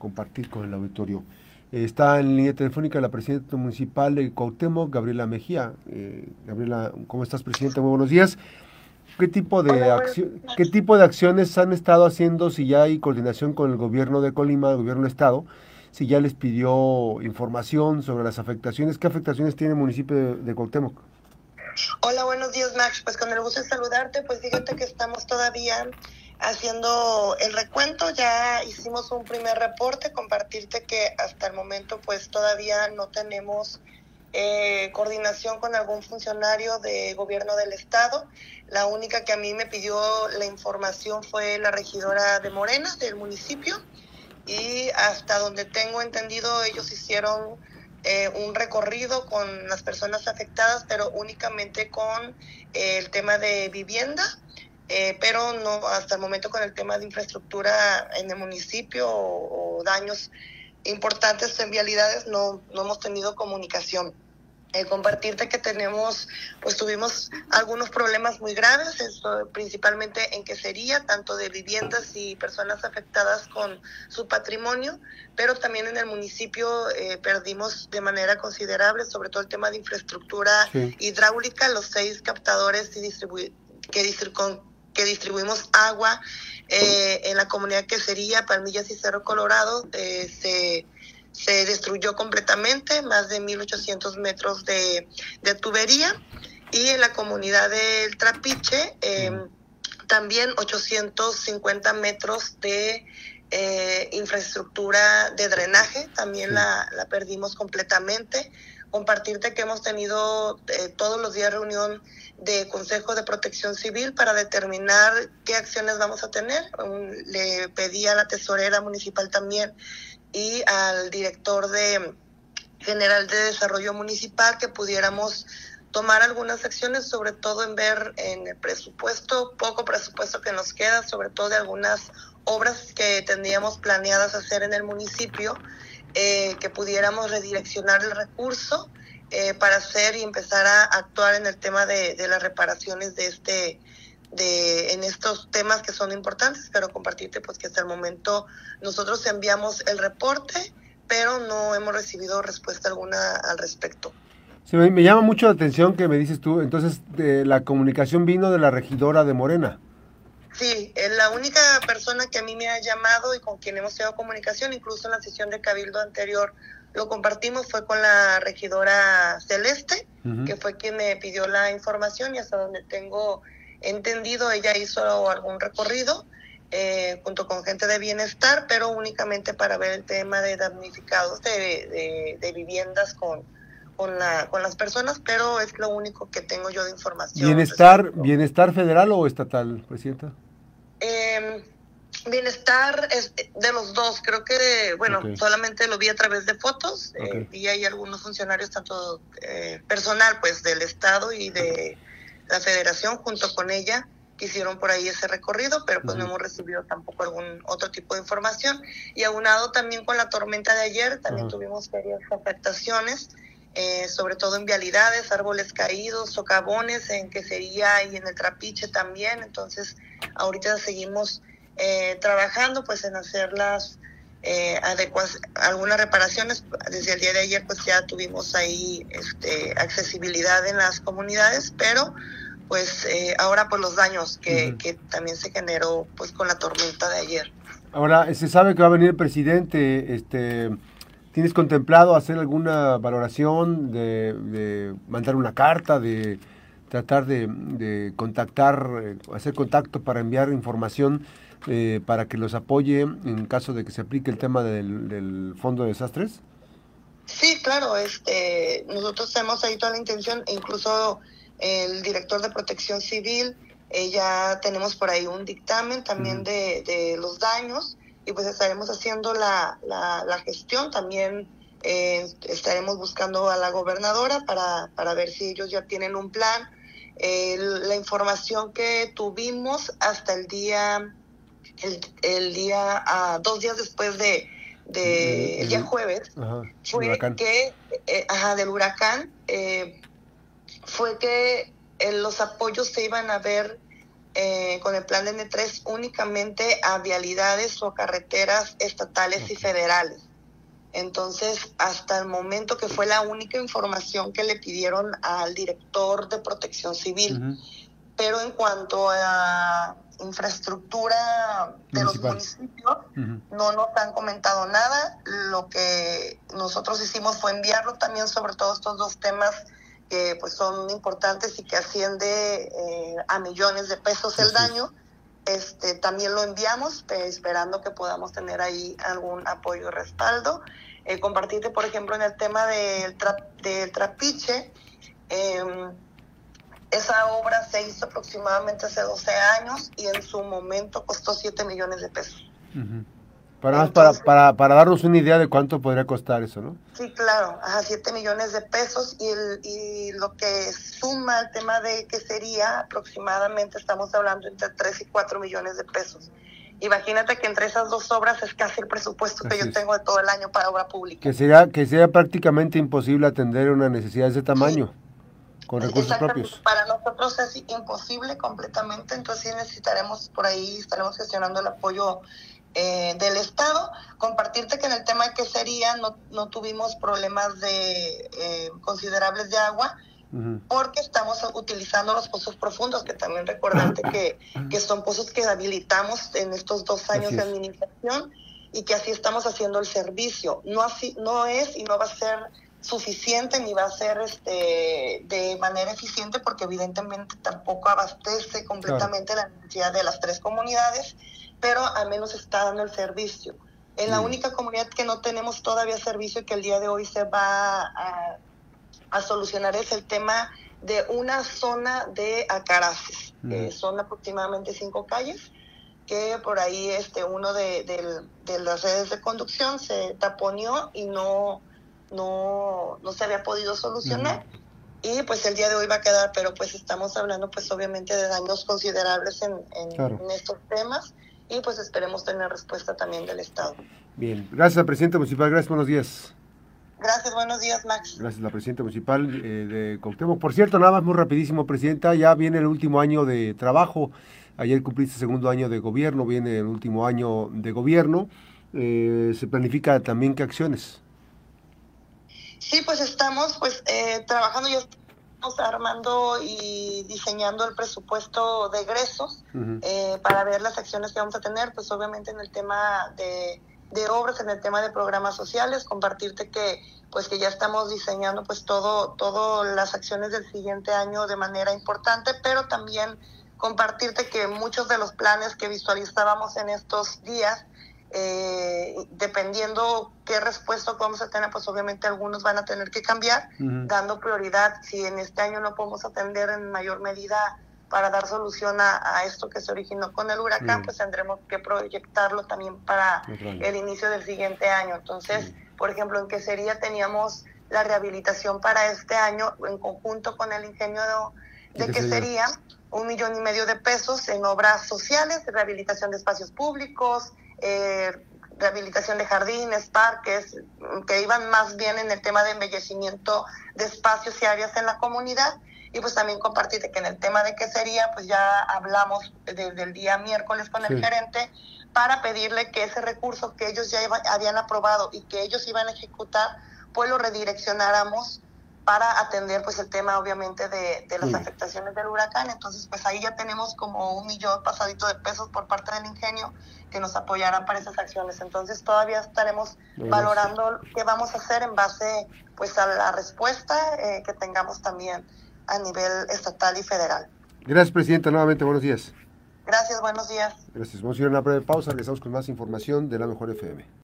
compartir con el auditorio. está en línea telefónica la presidenta municipal de Cuauhtémoc, Gabriela Mejía. Eh, Gabriela, ¿cómo estás, presidenta? Muy buenos días. ¿Qué tipo, de ¿Qué tipo de acciones han estado haciendo si ya hay coordinación con el gobierno de Colima, el gobierno del Estado? Si ya les pidió información sobre las afectaciones, ¿qué afectaciones tiene el municipio de, de Cuauhtémoc? Hola, buenos días, Max. Pues con el gusto de saludarte, pues fíjate que estamos todavía haciendo el recuento, ya hicimos un primer reporte, compartirte que hasta el momento pues todavía no tenemos eh, coordinación con algún funcionario de gobierno del estado. La única que a mí me pidió la información fue la regidora de Morena del municipio y hasta donde tengo entendido ellos hicieron eh, un recorrido con las personas afectadas, pero únicamente con eh, el tema de vivienda, eh, pero no hasta el momento con el tema de infraestructura en el municipio o, daños importantes en vialidades no, no hemos tenido comunicación. Eh, compartirte que tenemos, pues tuvimos algunos problemas muy graves, eso, principalmente en que sería tanto de viviendas y personas afectadas con su patrimonio, pero también en el municipio eh, perdimos de manera considerable, sobre todo el tema de infraestructura hidráulica, los seis captadores y que, que distribuimos agua eh, en la comunidad que sería Palmillas y Cerro Colorado, se se destruyó completamente, más de 1.800 metros de, tubería. Y en la comunidad del Trapiche, em, también 850 metros de eh, infraestructura de drenaje, también la, perdimos completamente. Compartirte que hemos tenido eh, todos los días reunión de Consejo de Protección Civil para determinar qué acciones vamos a tener. le pedí a la tesorera municipal también y al director de general de desarrollo municipal que pudiéramos tomar algunas acciones, sobre todo en ver en el presupuesto, poco presupuesto que nos queda, sobre todo de algunas obras que tendríamos planeadas hacer en el municipio, eh, que pudiéramos redireccionar el recurso eh, para hacer y empezar a actuar en el tema de, de las reparaciones de este de en estos temas que son importantes, pero compartirte pues que hasta el momento nosotros enviamos el reporte, pero no hemos recibido respuesta alguna al respecto. Sí, me, llama mucho la atención que me dices tú, entonces de, la comunicación vino de la regidora de Morena. Sí, es la única persona que a mí me ha llamado y con quien hemos tenido comunicación, incluso en la sesión de cabildo anterior lo compartimos, fue con la regidora Celeste, que fue quien me pidió la información y hasta donde tengo entendido, ella hizo algún recorrido eh, junto con gente de bienestar, pero únicamente para ver el tema de damnificados de, de, viviendas con, con, la, con las personas, pero es lo único que tengo yo de información. ¿Bienestar, bienestar federal o estatal, Presidenta? Bienestar es de los dos, creo que, bueno, solamente lo vi a través de fotos eh, y hay algunos funcionarios, tanto eh, personal, pues, del Estado y de la federación junto con ella hicieron por ahí ese recorrido, pero pues no hemos recibido tampoco algún otro tipo de información. Y aunado también con la tormenta de ayer, también tuvimos varias afectaciones, eh, sobre todo en vialidades, árboles caídos, socavones en quesería y en el trapiche también. Entonces, ahorita seguimos eh, trabajando pues en hacer las eh, adecuas, algunas reparaciones. Desde el día de ayer pues ya tuvimos ahí este, accesibilidad en las comunidades, pero pues eh, ahora por los daños que, que, también se generó pues con la tormenta de ayer. Ahora, se sabe que va a venir el presidente, este, ¿tienes contemplado hacer alguna valoración, de, mandar una carta, de tratar de, contactar, eh, hacer contacto para enviar información eh, para que los apoye en caso de que se aplique el tema del, del fondo de desastres? Sí, claro, este, nosotros hemos ahí toda la intención, incluso el director de protección civil, eh, ya tenemos por ahí un dictamen también de, de, los daños y pues estaremos haciendo la, la, gestión también. Eh, estaremos buscando a la gobernadora para, para ver si ellos ya tienen un plan. la información que tuvimos hasta el día, el, el día, a dos días después de, de el día jueves, fue que, eh, ajá, del huracán, eh, fue que eh, los apoyos se iban a ver eh, con el plan N3 únicamente a vialidades o carreteras estatales y federales. Entonces, hasta el momento que fue la única información que le pidieron al director de protección civil. Pero en cuanto a infraestructura de los municipios, no nos han comentado nada. Lo que nosotros hicimos fue enviarlo también sobre todos estos dos temas que pues son importantes y que asciende eh, a millones de pesos el daño. Este, también lo enviamos eh, esperando que podamos tener ahí algún apoyo y respaldo. Eh, compartirte, por ejemplo, en el tema del, del trapiche, em, esa obra se hizo aproximadamente hace 12 años y en su momento costó 7 millones de pesos. Para, para, para, para, darnos una idea de cuánto podría costar eso, ¿no? Sí, claro, a 7 millones de pesos y, el, y lo que suma el tema de que sería aproximadamente, estamos hablando entre 3 y 4 millones de pesos. Imagínate que entre esas dos obras es casi el presupuesto que yo tengo de todo el año para obra pública. Que sea, que sea prácticamente imposible atender una necesidad de ese tamaño con recursos propios. Para nosotros es imposible completamente, entonces necesitaremos por ahí, estaremos gestionando el apoyo eh, del Estado. Compartirte que en el tema de quesería no, no tuvimos problemas de eh, considerables de agua, porque estamos utilizando los pozos profundos, que también recordarte que, que son pozos que habilitamos en estos dos años de administración y que así estamos haciendo el servicio. No, así, no es y no va a ser suficiente ni va a ser este de manera eficiente porque evidentemente tampoco abastece completamente la necesidad de las tres comunidades, pero al menos está dando el servicio. En la única comunidad que no tenemos todavía servicio y que el día de hoy se va a, a solucionar es el tema de una zona de acaraces. son aproximadamente cinco calles que por ahí este uno de, de las redes de conducción se taponeó y no no, no se había podido solucionar. Y pues el día de hoy va a quedar, pero pues estamos hablando pues obviamente de daños considerables en, en, estos temas y pues esperemos tener respuesta también del Estado. Bien, gracias Presidente Municipal, gracias, buenos días. Gracias, buenos días, Max. Gracias, la Presidenta Municipal eh, de Cuauhtémoc. Por cierto, nada más muy rapidísimo, Presidenta, ya viene el último año de trabajo. Ayer cumpliste el segundo año de gobierno, viene el último año de gobierno. Eh, ¿Se planifica también qué acciones? Sí, pues estamos pues eh, trabajando y estamos armando y diseñando el presupuesto de egresos eh, para ver las acciones que vamos a tener, pues obviamente en el tema de, de obras, en el tema de programas sociales, compartirte que pues que ya estamos diseñando pues todo todas las acciones del siguiente año de manera importante, pero también compartirte que muchos de los planes que visualizábamos en estos días eh, dependiendo qué respuesta vamos a tener, pues obviamente algunos van a tener que cambiar, dando prioridad. Si en este año no podemos atender en mayor medida para dar solución a, esto que se originó con el huracán, pues tendremos que proyectarlo también para el inicio del siguiente año. Entonces, por ejemplo, en qué sería teníamos la rehabilitación para este año en conjunto con el ingenio de, de que sería un millón y medio de pesos en obras sociales, rehabilitación de espacios públicos, eh, rehabilitación de jardines, parques, que iban más bien en el tema de embellecimiento de espacios y áreas en la comunidad. Y pues también compartirte que en el tema de qué sería, pues ya hablamos desde el día miércoles con el gerente para pedirle que ese recurso que ellos ya habían aprobado y que ellos iban a ejecutar, pues lo redireccionáramos para atender pues el tema obviamente de, las afectaciones del huracán. Entonces pues ahí ya tenemos como un millón pasadito de pesos por parte del ingenio que nos apoyarán para esas acciones. Entonces todavía estaremos valorando qué vamos a hacer en base pues a la respuesta eh, que tengamos también a nivel estatal y federal. Gracias, Presidenta. Nuevamente, buenos días. Gracias, buenos días. Gracias. Vamos a ir a una breve pausa. Regresamos con más información de la Mejor FM.